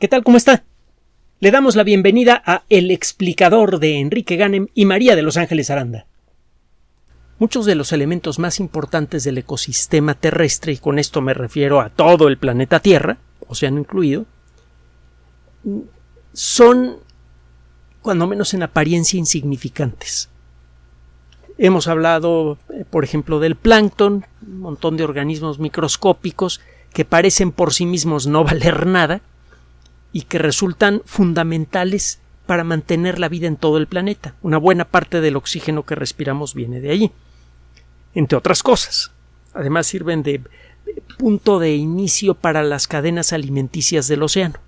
¿Qué tal? ¿Cómo está? Le damos la bienvenida a El explicador de Enrique Ganem y María de Los Ángeles Aranda. Muchos de los elementos más importantes del ecosistema terrestre, y con esto me refiero a todo el planeta Tierra, océano incluido, son, cuando menos en apariencia, insignificantes. Hemos hablado, eh, por ejemplo, del plancton, un montón de organismos microscópicos que parecen por sí mismos no valer nada y que resultan fundamentales para mantener la vida en todo el planeta. Una buena parte del oxígeno que respiramos viene de allí, entre otras cosas. Además sirven de punto de inicio para las cadenas alimenticias del océano.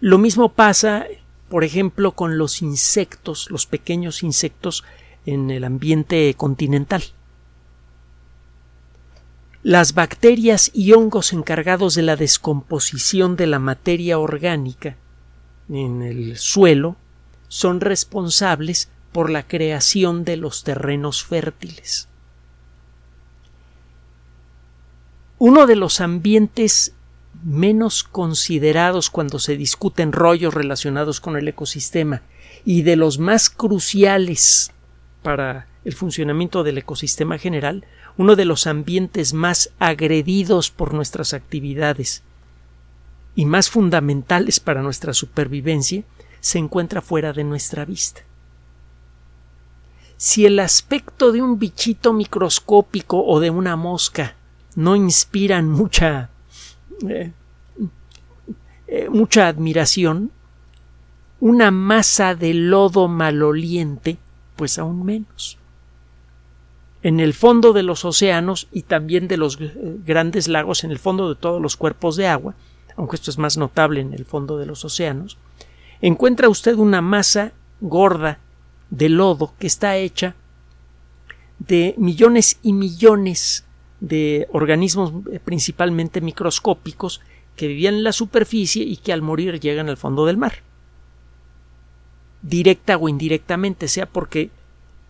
Lo mismo pasa, por ejemplo, con los insectos, los pequeños insectos en el ambiente continental. Las bacterias y hongos encargados de la descomposición de la materia orgánica en el suelo son responsables por la creación de los terrenos fértiles. Uno de los ambientes menos considerados cuando se discuten rollos relacionados con el ecosistema y de los más cruciales para el funcionamiento del ecosistema general, uno de los ambientes más agredidos por nuestras actividades y más fundamentales para nuestra supervivencia, se encuentra fuera de nuestra vista. Si el aspecto de un bichito microscópico o de una mosca no inspiran mucha eh, eh, mucha admiración, una masa de lodo maloliente pues aún menos. En el fondo de los océanos y también de los eh, grandes lagos, en el fondo de todos los cuerpos de agua, aunque esto es más notable en el fondo de los océanos, encuentra usted una masa gorda de lodo que está hecha de millones y millones de organismos eh, principalmente microscópicos que vivían en la superficie y que al morir llegan al fondo del mar. Directa o indirectamente, sea porque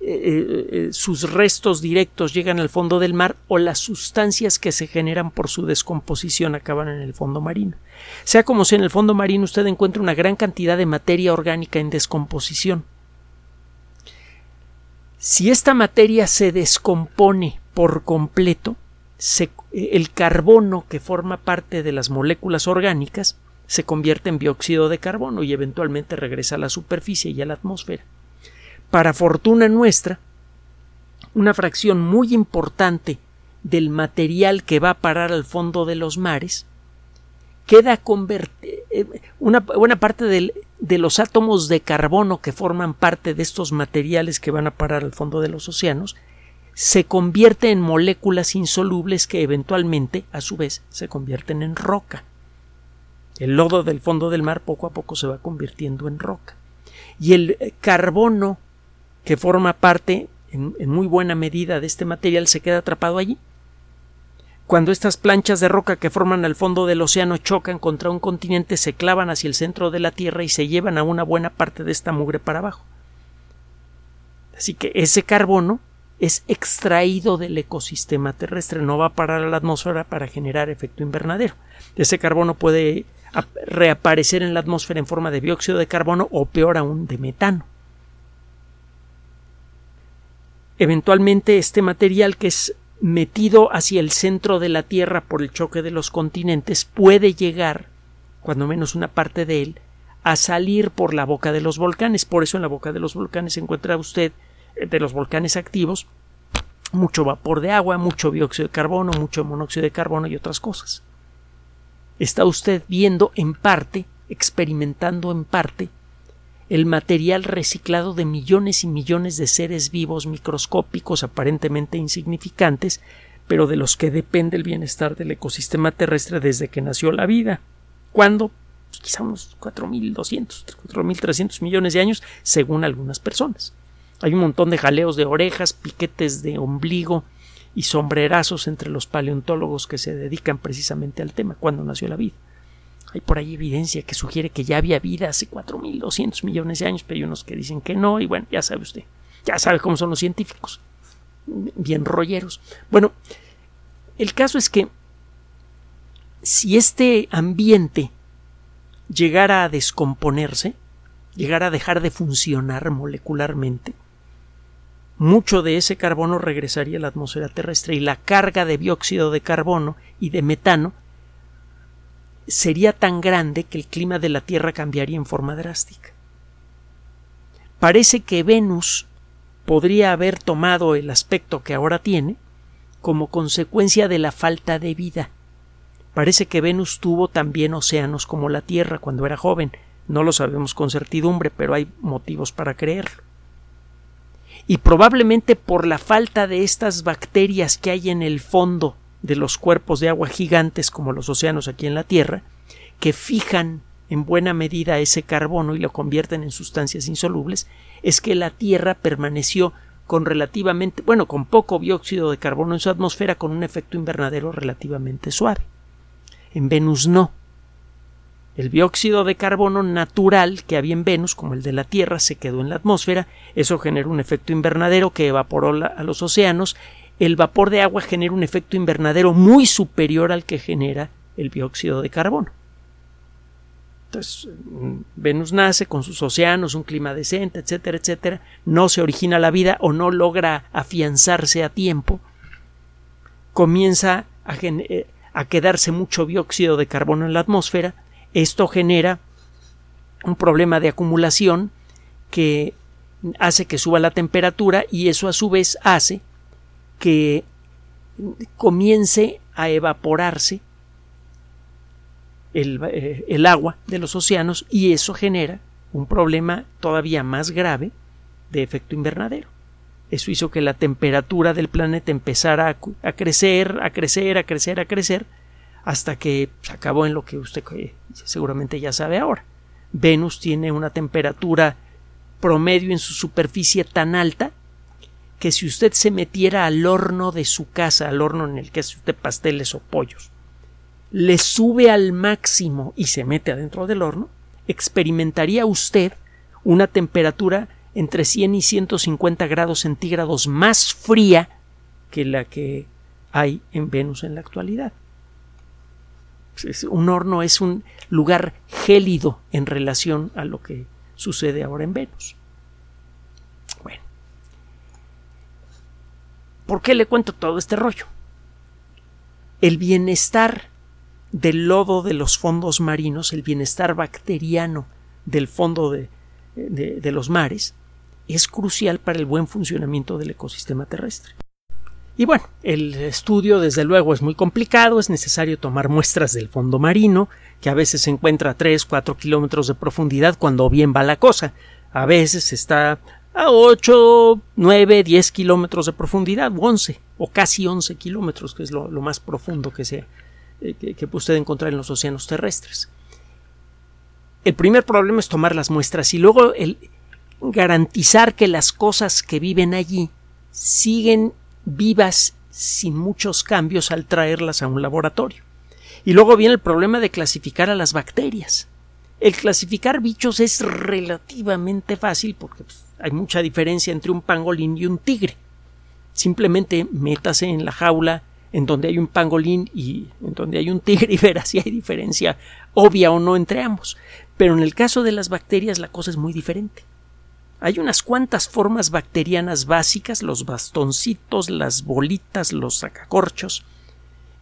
eh, eh, eh, sus restos directos llegan al fondo del mar o las sustancias que se generan por su descomposición acaban en el fondo marino. Sea como sea, en el fondo marino usted encuentra una gran cantidad de materia orgánica en descomposición. Si esta materia se descompone por completo, el carbono que forma parte de las moléculas orgánicas se convierte en dióxido de carbono y eventualmente regresa a la superficie y a la atmósfera. Para fortuna nuestra, una fracción muy importante del material que va a parar al fondo de los mares queda convertida eh, una buena parte de los átomos de carbono que forman parte de estos materiales que van a parar al fondo de los océanos se convierte en moléculas insolubles que eventualmente a su vez se convierten en roca el lodo del fondo del mar poco a poco se va convirtiendo en roca. Y el eh, carbono que forma parte en, muy buena medida de este material se queda atrapado allí. Cuando estas planchas de roca que forman el fondo del océano chocan contra un continente, se clavan hacia el centro de la Tierra y se llevan a una buena parte de esta mugre para abajo. Así que ese carbono es extraído del ecosistema terrestre, no va a parar a la atmósfera para generar efecto invernadero. Ese carbono puede reaparecer en la atmósfera en forma de dióxido de carbono o peor aún de metano. Eventualmente este material que es metido hacia el centro de la Tierra por el choque de los continentes puede llegar, cuando menos una parte de él, a salir por la boca de los volcanes. Por eso en la boca de los volcanes se encuentra usted, eh, de los volcanes activos, mucho vapor de agua, mucho dióxido de carbono, mucho monóxido de carbono y otras cosas está usted viendo en parte, experimentando en parte, el material reciclado de millones y millones de seres vivos microscópicos aparentemente insignificantes, pero de los que depende el bienestar del ecosistema terrestre desde que nació la vida. ¿Cuándo? Pues quizá unos 4.200, 4.300 millones de años, según algunas personas. Hay un montón de jaleos de orejas, piquetes de ombligo, y sombrerazos entre los paleontólogos que se dedican precisamente al tema, cuando nació la vida. Hay por ahí evidencia que sugiere que ya había vida hace 4.200 millones de años, pero hay unos que dicen que no, y bueno, ya sabe usted, ya sabe cómo son los científicos, bien rolleros. Bueno, el caso es que si este ambiente llegara a descomponerse, llegara a dejar de funcionar molecularmente, mucho de ese carbono regresaría a la atmósfera terrestre y la carga de dióxido de carbono y de metano sería tan grande que el clima de la Tierra cambiaría en forma drástica. Parece que Venus podría haber tomado el aspecto que ahora tiene como consecuencia de la falta de vida. Parece que Venus tuvo también océanos como la Tierra cuando era joven. No lo sabemos con certidumbre, pero hay motivos para creerlo. Y probablemente por la falta de estas bacterias que hay en el fondo de los cuerpos de agua gigantes como los océanos aquí en la Tierra, que fijan en buena medida ese carbono y lo convierten en sustancias insolubles, es que la Tierra permaneció con relativamente, bueno, con poco dióxido de carbono en su atmósfera con un efecto invernadero relativamente suave. En Venus no. El dióxido de carbono natural que había en Venus, como el de la Tierra, se quedó en la atmósfera, eso generó un efecto invernadero que evaporó a los océanos, el vapor de agua genera un efecto invernadero muy superior al que genera el dióxido de carbono. Entonces, Venus nace con sus océanos, un clima decente, etcétera, etcétera, no se origina la vida o no logra afianzarse a tiempo, comienza a, eh, a quedarse mucho dióxido de carbono en la atmósfera, esto genera un problema de acumulación que hace que suba la temperatura y eso a su vez hace que comience a evaporarse eh, el, agua de los océanos y eso genera un problema todavía más grave de efecto invernadero. Eso hizo que la temperatura del planeta empezara a, crecer, a crecer, a crecer, a crecer, hasta que se acabó en lo que usted seguramente ya sabe ahora. Venus tiene una temperatura promedio en su superficie tan alta que si usted se metiera al horno de su casa, al horno en el que hace usted pasteles o pollos, le sube al máximo y se mete adentro del horno, experimentaría usted una temperatura entre 100 y 150 grados centígrados más fría que la que hay en Venus en la actualidad. Un horno es un lugar gélido en relación a lo que sucede ahora en Venus. Bueno, ¿por qué le cuento todo este rollo? El bienestar del lodo de los fondos marinos, el bienestar bacteriano del fondo de, de, los mares, es crucial para el buen funcionamiento del ecosistema terrestre. Y bueno, el estudio desde luego es muy complicado, es necesario tomar muestras del fondo marino, que a veces se encuentra a 3, 4 kilómetros de profundidad cuando bien va la cosa, a veces está a 8, 9, 10 kilómetros de profundidad, o 11, o casi 11 kilómetros, que es lo, más profundo que se, eh, que, puede encontrar en los océanos terrestres. El primer problema es tomar las muestras y luego el garantizar que las cosas que viven allí siguen vivas sin muchos cambios al traerlas a un laboratorio. Y luego viene el problema de clasificar a las bacterias. El clasificar bichos es relativamente fácil porque pues, hay mucha diferencia entre un pangolín y un tigre. Simplemente métase en la jaula en donde hay un pangolín y en donde hay un tigre y verá si hay diferencia obvia o no entre ambos. Pero en el caso de las bacterias la cosa es muy diferente. Hay unas cuantas formas bacterianas básicas, los bastoncitos, las bolitas, los sacacorchos,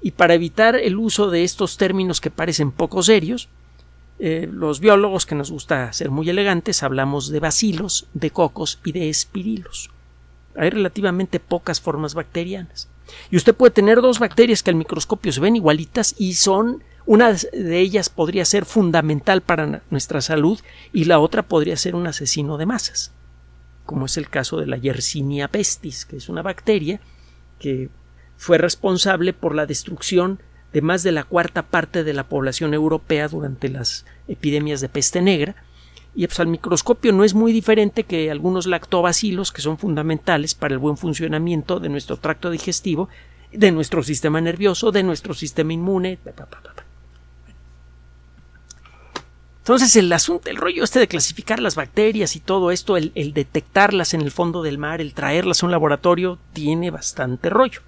y para evitar el uso de estos términos que parecen poco serios, eh, los biólogos que nos gusta ser muy elegantes hablamos de bacilos, de cocos y de espirilos. Hay relativamente pocas formas bacterianas. Y usted puede tener dos bacterias que al microscopio se ven igualitas y son una de ellas podría ser fundamental para nuestra salud y la otra podría ser un asesino de masas, como es el caso de la Yersinia pestis, que es una bacteria que fue responsable por la destrucción de más de la cuarta parte de la población europea durante las epidemias de peste negra y pues al microscopio no es muy diferente que algunos lactobacilos que son fundamentales para el buen funcionamiento de nuestro tracto digestivo, de nuestro sistema nervioso, de nuestro sistema inmune. Entonces el asunto, el rollo este de clasificar las bacterias y todo esto, el, el detectarlas en el fondo del mar, el traerlas a un laboratorio, tiene bastante rollo.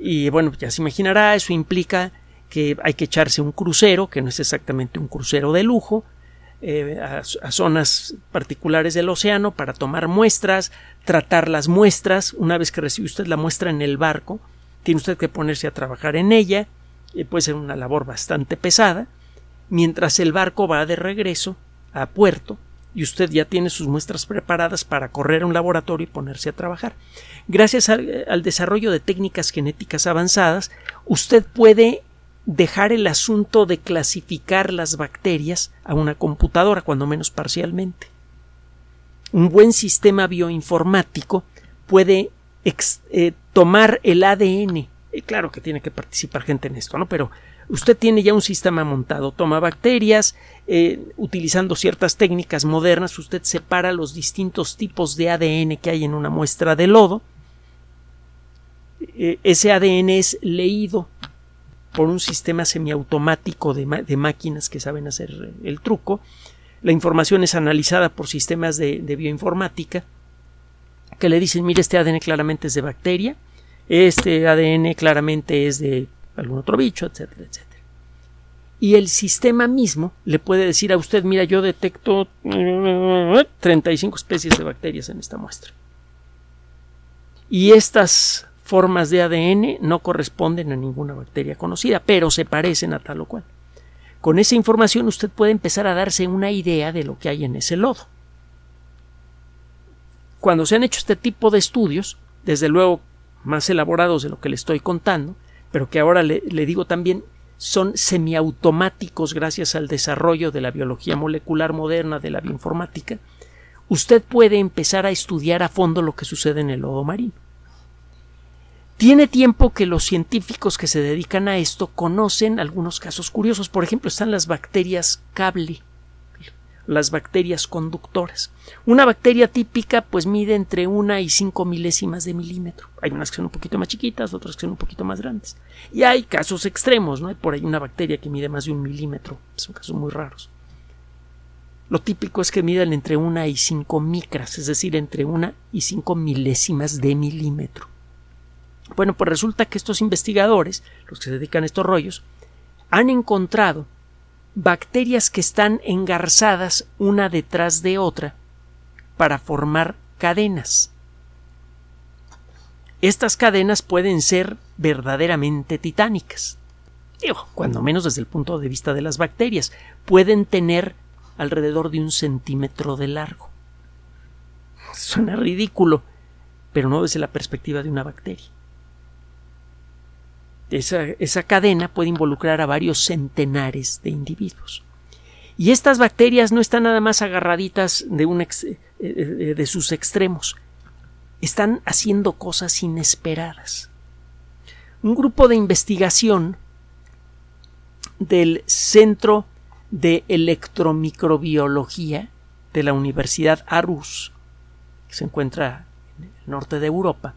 Y bueno, ya se imaginará, eso implica que hay que echarse un crucero, que no es exactamente un crucero de lujo, eh, a, zonas particulares del océano para tomar muestras, tratar las muestras. Una vez que recibe usted la muestra en el barco, tiene usted que ponerse a trabajar en ella. puede ser una labor bastante pesada. Mientras el barco va de regreso a puerto y usted ya tiene sus muestras preparadas para correr a un laboratorio y ponerse a trabajar. Gracias al desarrollo de técnicas genéticas avanzadas, usted puede dejar el asunto de clasificar las bacterias a una computadora, cuando menos parcialmente. Un buen sistema bioinformático puede eh, tomar el ADN. claro que tiene que participar gente en esto, ¿no? Pero usted tiene ya un sistema montado, toma bacterias, eh, utilizando ciertas técnicas modernas, usted separa los distintos tipos de ADN que hay en una muestra de lodo. Eh, ese ADN es leído por un sistema semiautomático de, de máquinas que saben hacer el truco. La información es analizada por sistemas de, bioinformática que le dicen, mire, este ADN claramente es de bacteria, este ADN claramente es de algún otro bicho, etcétera, etcétera. Y el sistema mismo le puede decir a usted, mira, yo detecto 35 especies de bacterias en esta muestra. Y estas formas de ADN no corresponden a ninguna bacteria conocida, pero se parecen a tal o cual. Con esa información usted puede empezar a darse una idea de lo que hay en ese lodo. Cuando se han hecho este tipo de estudios, desde luego más elaborados de lo que le estoy contando, pero que ahora le, digo también son semiautomáticos gracias al desarrollo de la biología molecular moderna, de la bioinformática, usted puede empezar a estudiar a fondo lo que sucede en el lodo marino. Tiene tiempo que los científicos que se dedican a esto conocen algunos casos curiosos. Por ejemplo, están las bacterias cable, las bacterias conductoras. Una bacteria típica pues mide entre una y cinco milésimas de milímetro. Hay unas que son un poquito más chiquitas, otras que son un poquito más grandes. Y hay casos extremos, ¿no? Hay por ahí una bacteria que mide más de un milímetro. Son casos muy raros. Lo típico es que midan entre una y cinco micras, es decir, entre una y cinco milésimas de milímetro. Bueno, pues resulta que estos investigadores, los que se dedican a estos rollos, han encontrado bacterias que están engarzadas una detrás de otra para formar cadenas. Estas cadenas pueden ser verdaderamente titánicas. Digo, cuando menos desde el punto de vista de las bacterias, pueden tener alrededor de un centímetro de largo. Suena ridículo, pero no desde la perspectiva de una bacteria. Esa, cadena puede involucrar a varios centenares de individuos. Y estas bacterias no están nada más agarraditas de, un eh, eh, de sus extremos, están haciendo cosas inesperadas. Un grupo de investigación del Centro de Electromicrobiología de la Universidad Aarhus, que se encuentra en el norte de Europa,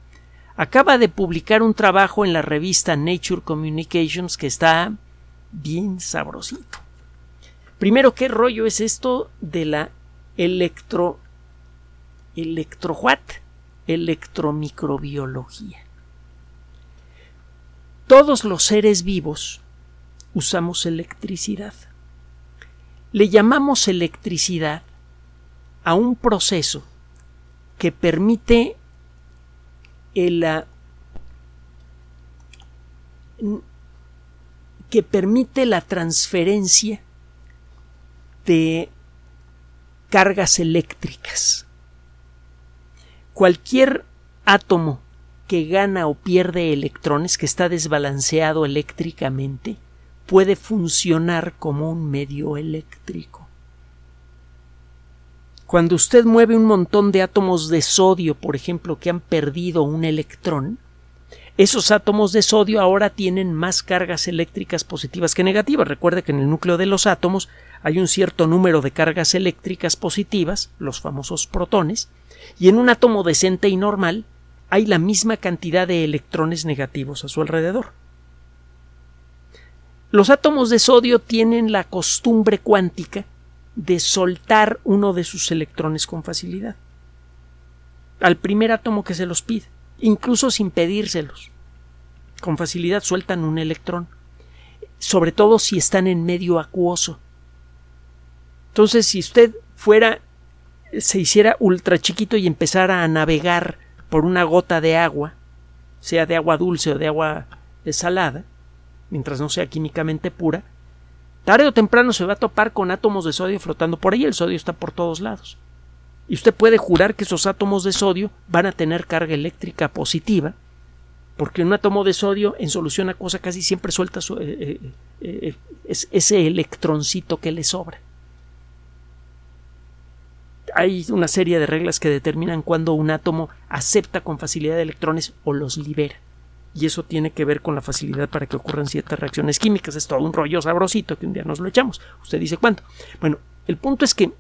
acaba de publicar un trabajo en la revista Nature Communications que está bien sabrosito. Primero, ¿qué rollo es esto de la electro electro electromicrobiología? Todos los seres vivos usamos electricidad. Le llamamos electricidad a un proceso que permite que permite la transferencia de cargas eléctricas. Cualquier átomo que gana o pierde electrones, que está desbalanceado eléctricamente, puede funcionar como un medio eléctrico. Cuando usted mueve un montón de átomos de sodio, por ejemplo, que han perdido un electrón, esos átomos de sodio ahora tienen más cargas eléctricas positivas que negativas. Recuerde que en el núcleo de los átomos hay un cierto número de cargas eléctricas positivas, los famosos protones, y en un átomo decente y normal hay la misma cantidad de electrones negativos a su alrededor. Los átomos de sodio tienen la costumbre cuántica de soltar uno de sus electrones con facilidad. Al primer átomo que se los pide, incluso sin pedírselos. Con facilidad sueltan un electrón. sobre todo si están en medio acuoso. Entonces, si usted fuera, se hiciera ultra chiquito y empezara a navegar por una gota de agua, sea de agua dulce o de agua salada, mientras no sea químicamente pura, tarde o temprano se va a topar con átomos de sodio flotando por ahí. El sodio está por todos lados. Y usted puede jurar que esos átomos de sodio van a tener carga eléctrica positiva, porque un átomo de sodio en solución acuosa casi siempre suelta su, eh, eh, eh, ese electroncito que le sobra. Hay una serie de reglas que determinan cuándo un átomo acepta con facilidad electrones o los libera. Y eso tiene que ver con la facilidad para que ocurran ciertas reacciones químicas. Es todo un rollo sabrosito que un día nos lo echamos. Usted dice cuánto. Bueno, el punto es que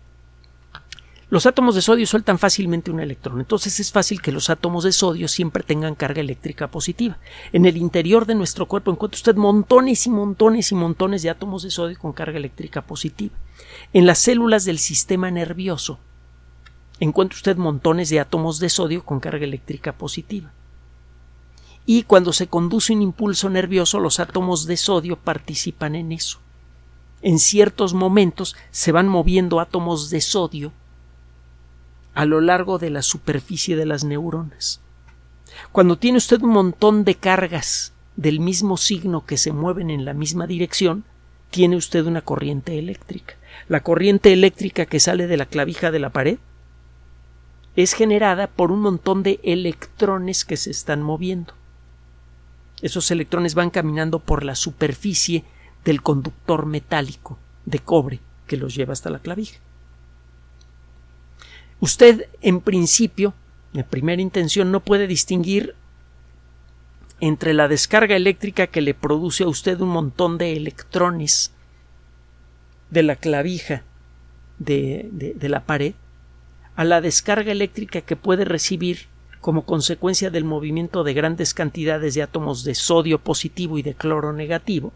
los átomos de sodio sueltan fácilmente un electrón, entonces es fácil que los átomos de sodio siempre tengan carga eléctrica positiva. En el interior de nuestro cuerpo encuentra usted montones y montones y montones de átomos de sodio con carga eléctrica positiva. En las células del sistema nervioso encuentra usted montones de átomos de sodio con carga eléctrica positiva. Y cuando se conduce un impulso nervioso, los átomos de sodio participan en eso. En ciertos momentos se van moviendo átomos de sodio a lo largo de la superficie de las neuronas. Cuando tiene usted un montón de cargas del mismo signo que se mueven en la misma dirección, tiene usted una corriente eléctrica. La corriente eléctrica que sale de la clavija de la pared es generada por un montón de electrones que se están moviendo. Esos electrones van caminando por la superficie del conductor metálico de cobre que los lleva hasta la clavija. Usted, en principio, en primera intención, no puede distinguir entre la descarga eléctrica que le produce a usted un montón de electrones de la clavija de, de, la pared a la descarga eléctrica que puede recibir como consecuencia del movimiento de grandes cantidades de átomos de sodio positivo y de cloro negativo,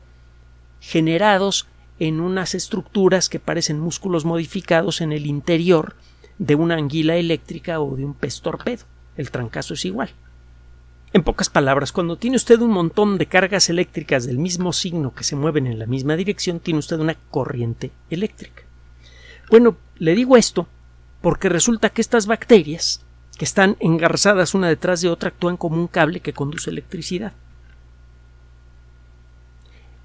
generados en unas estructuras que parecen músculos modificados en el interior de una anguila eléctrica o de un pez torpedo. El trancazo es igual. En pocas palabras, cuando tiene usted un montón de cargas eléctricas del mismo signo que se mueven en la misma dirección, tiene usted una corriente eléctrica. Bueno, le digo esto porque resulta que estas bacterias, que están engarzadas una detrás de otra, actúan como un cable que conduce electricidad.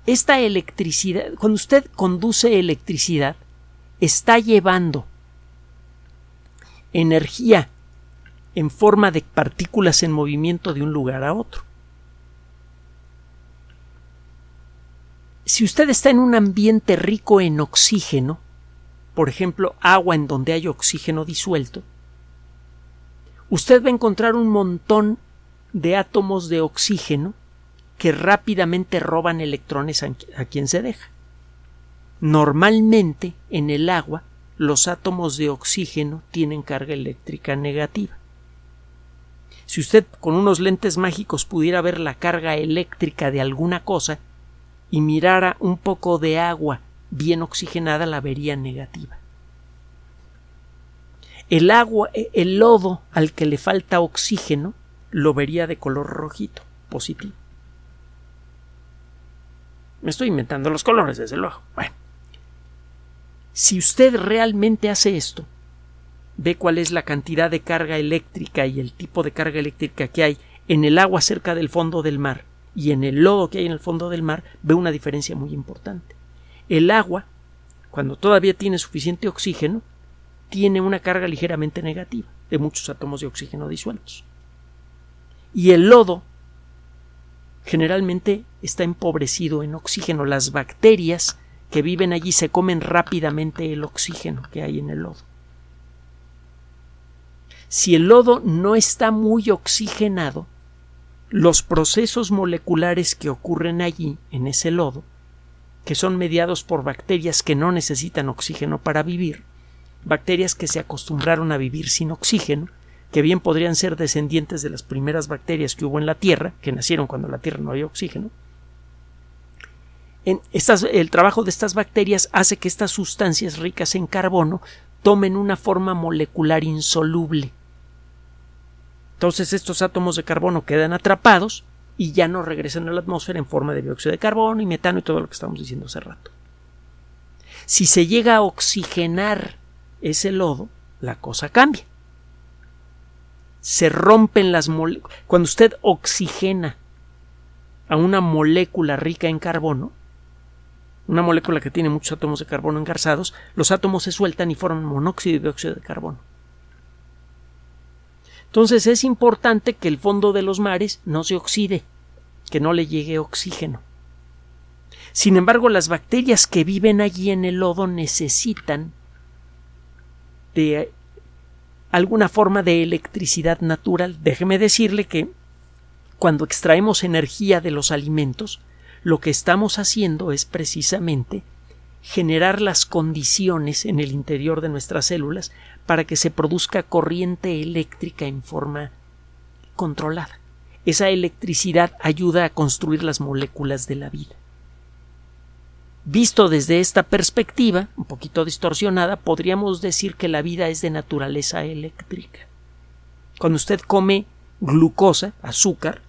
Esta electricidad, cuando usted conduce electricidad, está llevando energía en forma de partículas en movimiento de un lugar a otro. Si usted está en un ambiente rico en oxígeno, por ejemplo, agua en donde hay oxígeno disuelto, usted va a encontrar un montón de átomos de oxígeno que rápidamente roban electrones a, quien se deja. Normalmente en el agua los átomos de oxígeno tienen carga eléctrica negativa. Si usted con unos lentes mágicos pudiera ver la carga eléctrica de alguna cosa y mirara un poco de agua bien oxigenada, la vería negativa. El agua, el lodo al que le falta oxígeno, lo vería de color rojito, positivo. Me estoy inventando los colores, desde luego. Bueno. Si usted realmente hace esto, ve cuál es la cantidad de carga eléctrica y el tipo de carga eléctrica que hay en el agua cerca del fondo del mar y en el lodo que hay en el fondo del mar, ve una diferencia muy importante. El agua, cuando todavía tiene suficiente oxígeno, tiene una carga ligeramente negativa de muchos átomos de oxígeno disueltos. Y el lodo generalmente está empobrecido en oxígeno. Las bacterias que viven allí se comen rápidamente el oxígeno que hay en el lodo. Si el lodo no está muy oxigenado, los procesos moleculares que ocurren allí, en ese lodo, que son mediados por bacterias que no necesitan oxígeno para vivir, bacterias que se acostumbraron a vivir sin oxígeno, que bien podrían ser descendientes de las primeras bacterias que hubo en la Tierra, que nacieron cuando en la Tierra no había oxígeno, el trabajo de estas bacterias hace que estas sustancias ricas en carbono tomen una forma molecular insoluble. Entonces estos átomos de carbono quedan atrapados y ya no regresan a la atmósfera en forma de dióxido de carbono y metano y todo lo que estamos diciendo hace rato. Si se llega a oxigenar ese lodo, la cosa cambia. Se rompen las moléculas. Cuando usted oxigena a una molécula rica en carbono, una molécula que tiene muchos átomos de carbono engarzados, los átomos se sueltan y forman monóxido y dióxido de carbono. Entonces es importante que el fondo de los mares no se oxide, que no le llegue oxígeno. Sin embargo, las bacterias que viven allí en el lodo necesitan de alguna forma de electricidad natural. Déjeme decirle que cuando extraemos energía de los alimentos, lo que estamos haciendo es precisamente generar las condiciones en el interior de nuestras células para que se produzca corriente eléctrica en forma controlada. Esa electricidad ayuda a construir las moléculas de la vida. Visto desde esta perspectiva, un poquito distorsionada, podríamos decir que la vida es de naturaleza eléctrica. Cuando usted come glucosa, azúcar,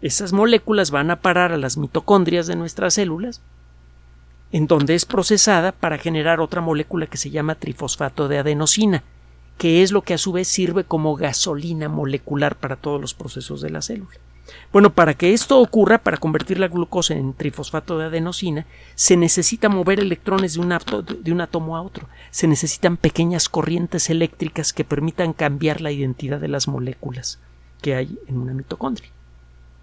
esas moléculas van a parar a las mitocondrias de nuestras células, en donde es procesada para generar otra molécula que se llama trifosfato de adenosina, que es lo que a su vez sirve como gasolina molecular para todos los procesos de la célula. Bueno, para que esto ocurra, para convertir la glucosa en trifosfato de adenosina, se necesita mover electrones de un, de un, átomo a otro. Se necesitan pequeñas corrientes eléctricas que permitan cambiar la identidad de las moléculas que hay en una mitocondria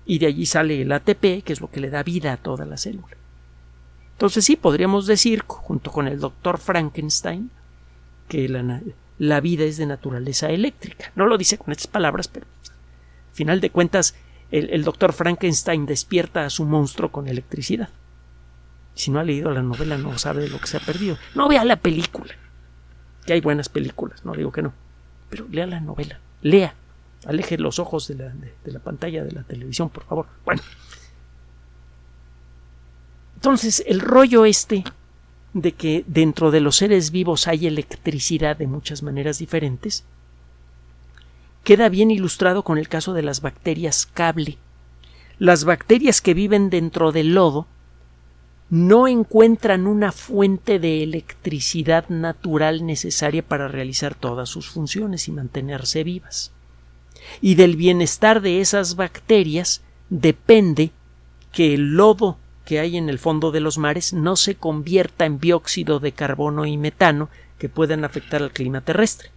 y de allí sale el ATP, que es lo que le da vida a toda la célula. Entonces sí, podríamos decir, junto con el doctor Frankenstein, que la, vida es de naturaleza eléctrica. No lo dice con estas palabras, pero al final de cuentas el, doctor Frankenstein despierta a su monstruo con electricidad. Si no ha leído la novela no sabe de lo que se ha perdido. No vea la película. Que hay buenas películas, no digo que no. Pero lea la novela. Lea. Aleje los ojos de la, pantalla de la televisión, por favor. Bueno. Entonces, el rollo este de que dentro de los seres vivos hay electricidad de muchas maneras diferentes, queda bien ilustrado con el caso de las bacterias cable. Las bacterias que viven dentro del lodo no encuentran una fuente de electricidad natural necesaria para realizar todas sus funciones y mantenerse vivas y del bienestar de esas bacterias depende que el lodo que hay en el fondo de los mares no se convierta en dióxido de carbono y metano que puedan afectar al clima terrestre.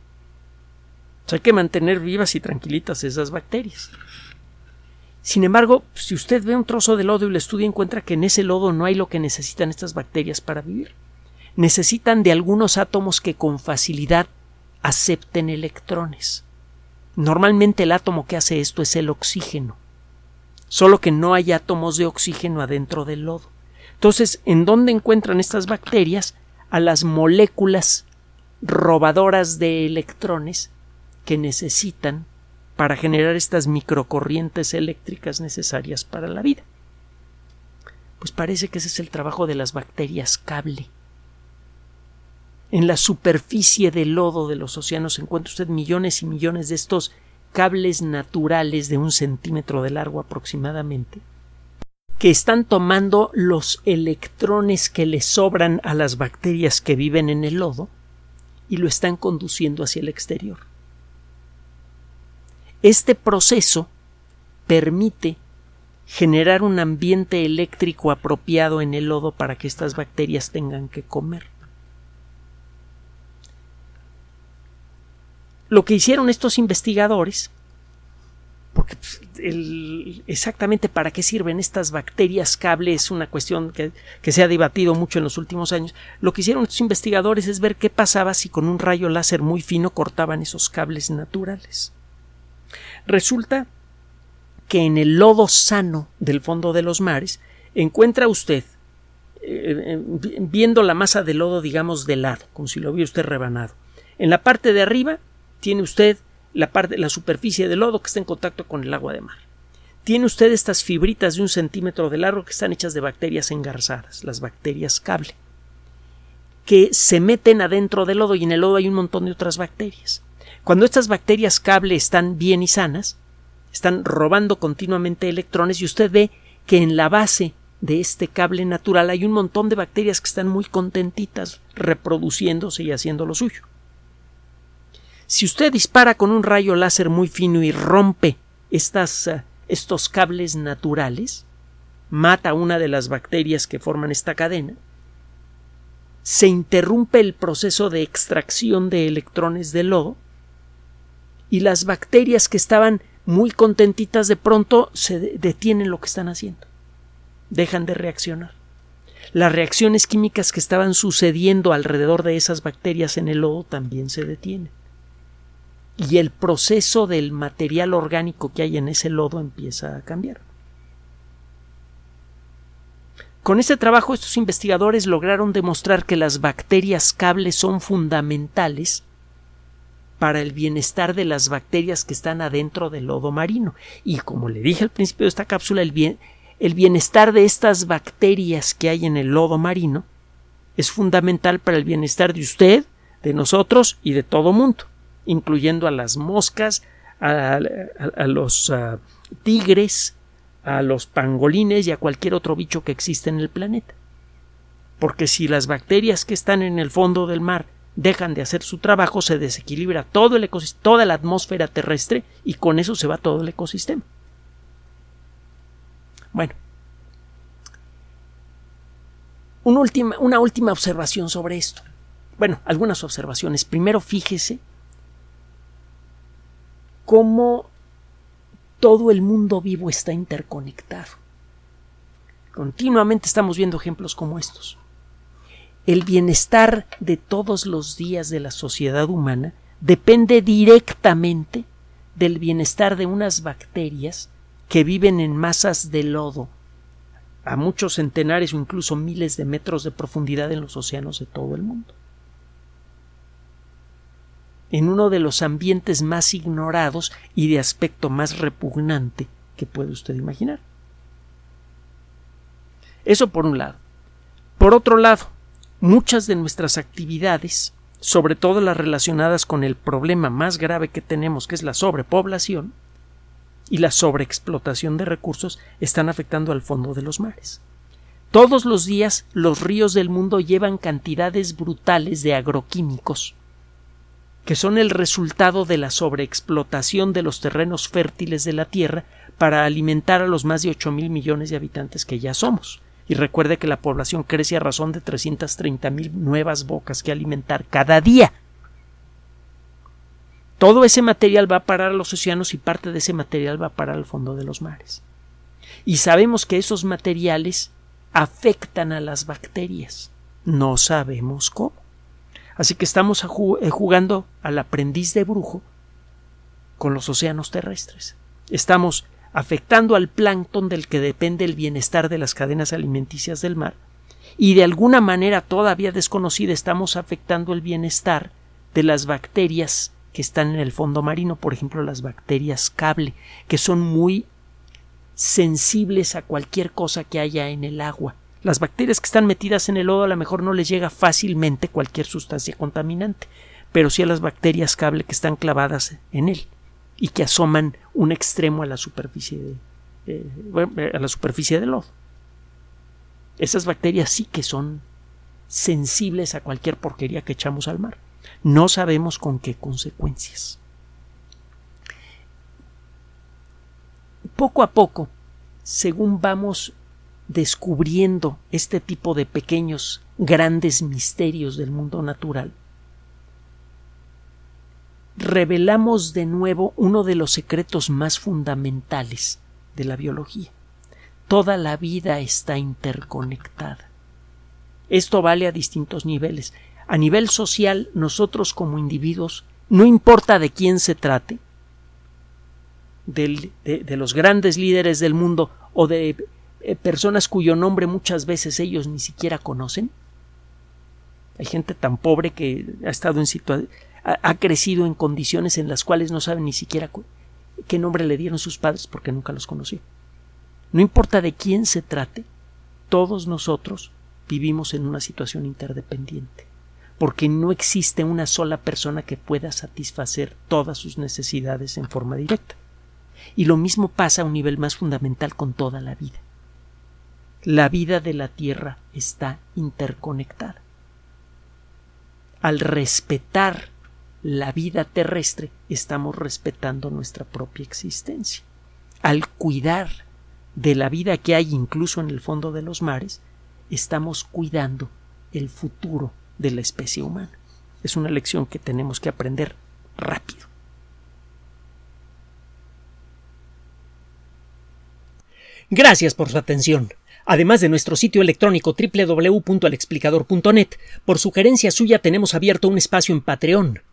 Hay que mantener vivas y tranquilitas esas bacterias. Sin embargo, si usted ve un trozo de lodo y lo estudia, encuentra que en ese lodo no hay lo que necesitan estas bacterias para vivir. Necesitan de algunos átomos que con facilidad acepten electrones. Normalmente el átomo que hace esto es el oxígeno, solo que no hay átomos de oxígeno adentro del lodo. Entonces, ¿en dónde encuentran estas bacterias? A las moléculas robadoras de electrones que necesitan para generar estas microcorrientes eléctricas necesarias para la vida. Pues parece que ese es el trabajo de las bacterias cable. En la superficie del lodo de los océanos encuentra usted millones y millones de estos cables naturales de un centímetro de largo aproximadamente, que están tomando los electrones que le sobran a las bacterias que viven en el lodo y lo están conduciendo hacia el exterior. Este proceso permite generar un ambiente eléctrico apropiado en el lodo para que estas bacterias tengan que comer. lo que hicieron estos investigadores, porque pues, exactamente para qué sirven estas bacterias cable es una cuestión que, que, se ha debatido mucho en los últimos años. Lo que hicieron estos investigadores es ver qué pasaba si con un rayo láser muy fino cortaban esos cables naturales. Resulta que en el lodo sano del fondo de los mares encuentra usted eh, eh, viendo la masa de lodo digamos de lado, como si lo hubiera usted rebanado. En la parte de arriba tiene usted la, parte, la superficie del lodo que está en contacto con el agua de mar. Tiene usted estas fibritas de un centímetro de largo que están hechas de bacterias engarzadas, las bacterias cable, que se meten adentro del lodo y en el lodo hay un montón de otras bacterias. Cuando estas bacterias cable están bien y sanas, están robando continuamente electrones y usted ve que en la base de este cable natural hay un montón de bacterias que están muy contentitas reproduciéndose y haciendo lo suyo. Si usted dispara con un rayo láser muy fino y rompe estas, eh, estos cables naturales, mata una de las bacterias que forman esta cadena, se interrumpe el proceso de extracción de electrones del lodo y las bacterias que estaban muy contentitas de pronto se detienen lo que están haciendo dejan de reaccionar. Las reacciones químicas que estaban sucediendo alrededor de esas bacterias en el lodo también se detienen. Y el proceso del material orgánico que hay en ese lodo empieza a cambiar. Con este trabajo estos investigadores lograron demostrar que las bacterias cables son fundamentales para el bienestar de las bacterias que están adentro del lodo marino. Y como le dije al principio de esta cápsula, el, bien, el bienestar de estas bacterias que hay en el lodo marino es fundamental para el bienestar de usted, de nosotros y de todo mundo, incluyendo a las moscas, a, los ah, tigres, a los pangolines y a cualquier otro bicho que existe en el planeta. Porque si las bacterias que están en el fondo del mar dejan de hacer su trabajo, se desequilibra todo el toda la atmósfera terrestre y con eso se va todo el ecosistema. Bueno. Una última, una última observación sobre esto. Bueno, algunas observaciones. Primero, fíjese cómo todo el mundo vivo está interconectado. Continuamente estamos viendo ejemplos como estos. El bienestar de todos los días de la sociedad humana depende directamente del bienestar de unas bacterias que viven en masas de lodo a muchos centenares o incluso miles de metros de profundidad en los océanos de todo el mundo. En uno de los ambientes más ignorados y de aspecto más repugnante que puede usted imaginar. Eso por un lado. Por otro lado, muchas de nuestras actividades, sobre todo las relacionadas con el problema más grave que tenemos, que es la sobrepoblación, y la sobreexplotación de recursos están afectando al fondo de los mares. Todos los días los ríos del mundo llevan cantidades brutales de agroquímicos que son el resultado de la sobreexplotación de los terrenos fértiles de la Tierra para alimentar a los más de ocho mil millones de habitantes que ya somos. Y recuerde que la población crece a razón de 330 mil nuevas bocas que alimentar cada día. Todo ese material va a parar a los océanos y parte de ese material va a parar al fondo de los mares. Y sabemos que esos materiales afectan a las bacterias. No sabemos cómo. Así que estamos eh, jugando al aprendiz de brujo con los océanos terrestres. Estamos afectando al plancton del que depende el bienestar de las cadenas alimenticias del mar y de alguna manera todavía desconocida estamos afectando el bienestar de las bacterias que están en el fondo marino, por ejemplo las bacterias cable, que son muy sensibles a cualquier cosa que haya en el agua. Las bacterias que están metidas en el lodo a lo mejor no les llega fácilmente cualquier sustancia contaminante, pero sí a las bacterias cable que están clavadas en él y que asoman un extremo a la superficie de, eh, a la superficie del lodo. Esas bacterias sí que son sensibles a cualquier porquería que echamos al mar. No sabemos con qué consecuencias. Poco a poco, según vamos descubriendo este tipo de pequeños, grandes misterios del mundo natural, revelamos de nuevo uno de los secretos más fundamentales de la biología. Toda la vida está interconectada. Esto vale a distintos niveles a nivel social, nosotros como individuos, no importa de quién se trate, de, los grandes líderes del mundo o de eh, personas cuyo nombre muchas veces ellos ni siquiera conocen. Hay gente tan pobre que ha estado en situación, ha, crecido en condiciones en las cuales no saben ni siquiera qué nombre le dieron sus padres porque nunca los conoció. No importa de quién se trate, todos nosotros vivimos en una situación interdependiente porque no existe una sola persona que pueda satisfacer todas sus necesidades en forma directa. Y lo mismo pasa a un nivel más fundamental con toda la vida. La vida de la Tierra está interconectada. Al respetar la vida terrestre, estamos respetando nuestra propia existencia. Al cuidar de la vida que hay incluso en el fondo de los mares, estamos cuidando el futuro de la especie humana. Es una lección que tenemos que aprender rápido. Gracias por su atención. Además de nuestro sitio electrónico www.alexplicador.net, por sugerencia suya tenemos abierto un espacio en Patreon,